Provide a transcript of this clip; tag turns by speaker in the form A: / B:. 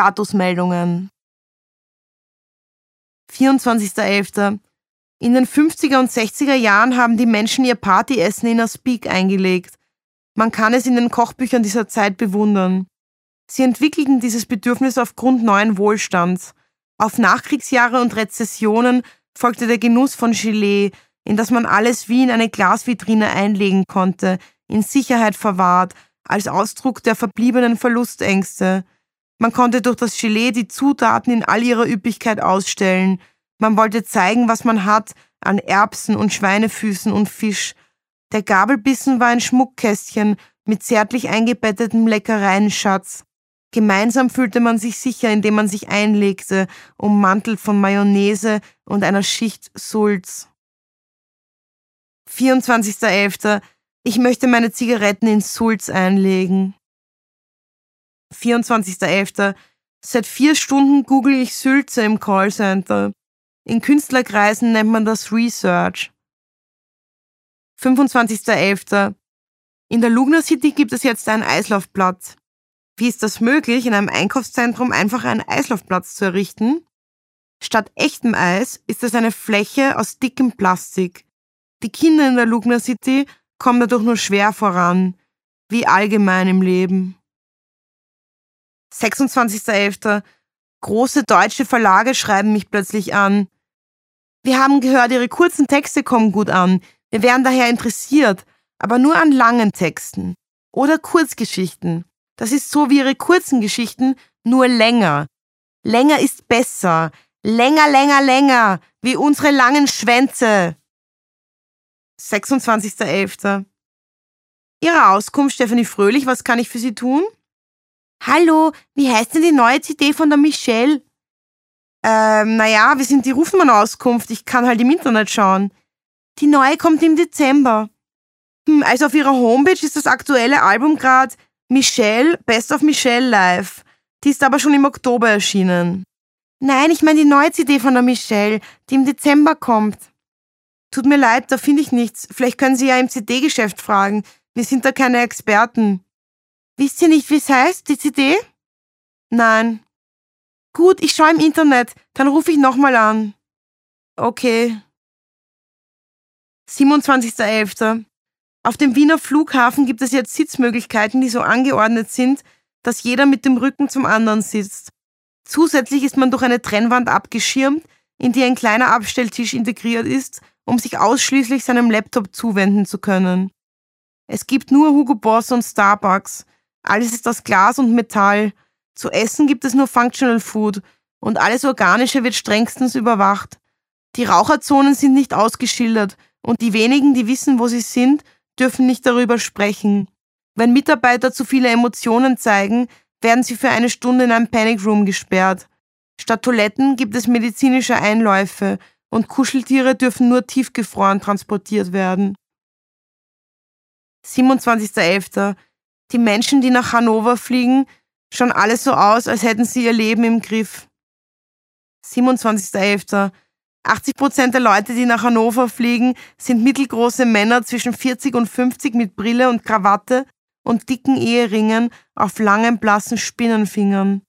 A: Statusmeldungen. 24.11. In den 50er und 60er Jahren haben die Menschen ihr Partyessen in Aspik eingelegt. Man kann es in den Kochbüchern dieser Zeit bewundern. Sie entwickelten dieses Bedürfnis aufgrund neuen Wohlstands. Auf Nachkriegsjahre und Rezessionen folgte der Genuss von Gelee, in das man alles wie in eine Glasvitrine einlegen konnte, in Sicherheit verwahrt, als Ausdruck der verbliebenen Verlustängste. Man konnte durch das Gelee die Zutaten in all ihrer Üppigkeit ausstellen. Man wollte zeigen, was man hat an Erbsen und Schweinefüßen und Fisch. Der Gabelbissen war ein Schmuckkästchen mit zärtlich eingebettetem Leckereienschatz. Gemeinsam fühlte man sich sicher, indem man sich einlegte, ummantelt von Mayonnaise und einer Schicht Sulz. 24.11. Ich möchte meine Zigaretten in Sulz einlegen. 24.11. Seit vier Stunden google ich Sülze im Callcenter. In Künstlerkreisen nennt man das Research. 25.11. In der Lugner City gibt es jetzt einen Eislaufplatz. Wie ist das möglich, in einem Einkaufszentrum einfach einen Eislaufplatz zu errichten? Statt echtem Eis ist es eine Fläche aus dickem Plastik. Die Kinder in der Lugner City kommen dadurch nur schwer voran, wie allgemein im Leben. 26.11. Große deutsche Verlage schreiben mich plötzlich an. Wir haben gehört, Ihre kurzen Texte kommen gut an. Wir wären daher interessiert, aber nur an langen Texten oder Kurzgeschichten. Das ist so wie Ihre kurzen Geschichten, nur länger. Länger ist besser. Länger, länger, länger, wie unsere langen Schwänze. 26.11. Ihre Auskunft, Stephanie Fröhlich, was kann ich für Sie tun? Hallo, wie heißt denn die neue CD von der Michelle? Ähm, naja, wir sind die Rufmann-Auskunft. Ich kann halt im Internet schauen. Die neue kommt im Dezember. Hm, also auf ihrer Homepage ist das aktuelle Album gerade Michelle, Best of Michelle Live. Die ist aber schon im Oktober erschienen. Nein, ich meine die neue CD von der Michelle, die im Dezember kommt. Tut mir leid, da finde ich nichts. Vielleicht können Sie ja im CD-Geschäft fragen. Wir sind da keine Experten. Wisst ihr nicht, wie es heißt, die CD? Nein. Gut, ich schaue im Internet, dann rufe ich nochmal an. Okay. 27.11. Auf dem Wiener Flughafen gibt es jetzt Sitzmöglichkeiten, die so angeordnet sind, dass jeder mit dem Rücken zum anderen sitzt. Zusätzlich ist man durch eine Trennwand abgeschirmt, in die ein kleiner Abstelltisch integriert ist, um sich ausschließlich seinem Laptop zuwenden zu können. Es gibt nur Hugo Boss und Starbucks, alles ist aus Glas und Metall. Zu essen gibt es nur Functional Food und alles Organische wird strengstens überwacht. Die Raucherzonen sind nicht ausgeschildert und die wenigen, die wissen, wo sie sind, dürfen nicht darüber sprechen. Wenn Mitarbeiter zu viele Emotionen zeigen, werden sie für eine Stunde in ein Panic Room gesperrt. Statt Toiletten gibt es medizinische Einläufe und Kuscheltiere dürfen nur tiefgefroren transportiert werden. 27.11. Die Menschen, die nach Hannover fliegen, schauen alle so aus, als hätten sie ihr Leben im Griff. 27.11. 80 Prozent der Leute, die nach Hannover fliegen, sind mittelgroße Männer zwischen 40 und 50 mit Brille und Krawatte und dicken Eheringen auf langen blassen Spinnenfingern.